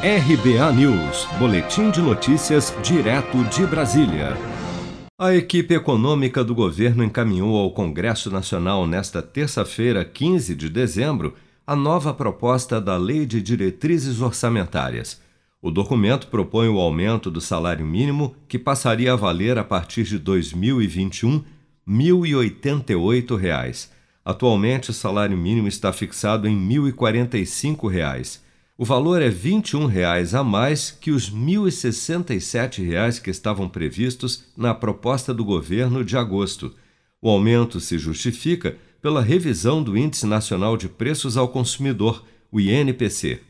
RBA News, Boletim de Notícias, direto de Brasília. A equipe econômica do governo encaminhou ao Congresso Nacional nesta terça-feira, 15 de dezembro, a nova proposta da Lei de Diretrizes Orçamentárias. O documento propõe o aumento do salário mínimo, que passaria a valer a partir de 2021 R$ 1.088. Atualmente, o salário mínimo está fixado em R$ 1.045. O valor é 21 reais a mais que os 1.067 reais que estavam previstos na proposta do governo de agosto. O aumento se justifica pela revisão do Índice Nacional de Preços ao Consumidor, o INPC.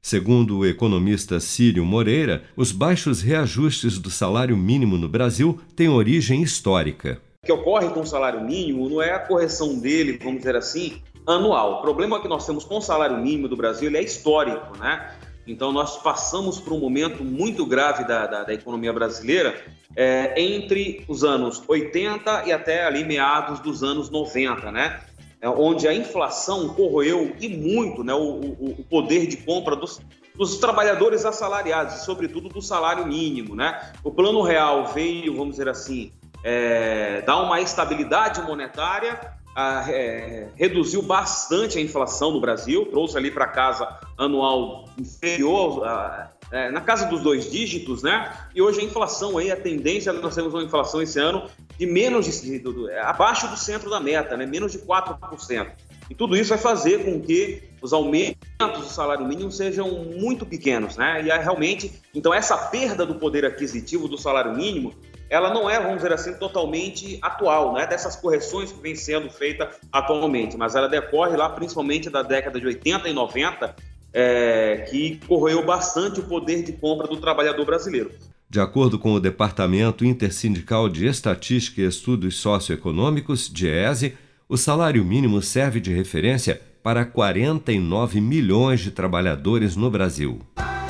Segundo o economista Círio Moreira, os baixos reajustes do salário mínimo no Brasil têm origem histórica. O que ocorre com o salário mínimo não é a correção dele, vamos dizer assim, anual. O problema que nós temos com o salário mínimo do Brasil é histórico, né? Então, nós passamos por um momento muito grave da, da, da economia brasileira é, entre os anos 80 e até ali meados dos anos 90, né? É, onde a inflação corroeu e muito né, o, o, o poder de compra dos, dos trabalhadores assalariados, e sobretudo do salário mínimo. Né? O Plano Real veio, vamos dizer assim, é, dar uma estabilidade monetária, a, é, reduziu bastante a inflação no Brasil, trouxe ali para casa anual inferior, a, é, na casa dos dois dígitos, né? E hoje a inflação aí, a tendência, nós temos uma inflação esse ano de menos de, é, abaixo do centro da meta, né? Menos de 4%. E tudo isso vai fazer com que os aumentos do salário mínimo sejam muito pequenos, né? E realmente, então essa perda do poder aquisitivo do salário mínimo ela não é, vamos dizer assim, totalmente atual, né? Dessas correções que vem sendo feita atualmente, mas ela decorre lá principalmente da década de 80 e 90, é, que corroeu bastante o poder de compra do trabalhador brasileiro. De acordo com o Departamento Intersindical de Estatística e Estudos Socioeconômicos, DIESE, o salário mínimo serve de referência para 49 milhões de trabalhadores no Brasil.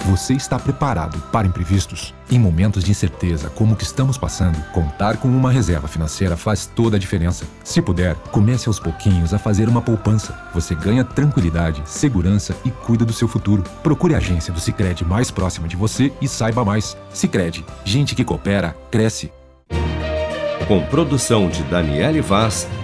Você está preparado para imprevistos? Em momentos de incerteza como o que estamos passando, contar com uma reserva financeira faz toda a diferença. Se puder, comece aos pouquinhos a fazer uma poupança. Você ganha tranquilidade, segurança e cuida do seu futuro. Procure a agência do Sicredi mais próxima de você e saiba mais. Sicredi, gente que coopera cresce. Com produção de Daniele Vaz,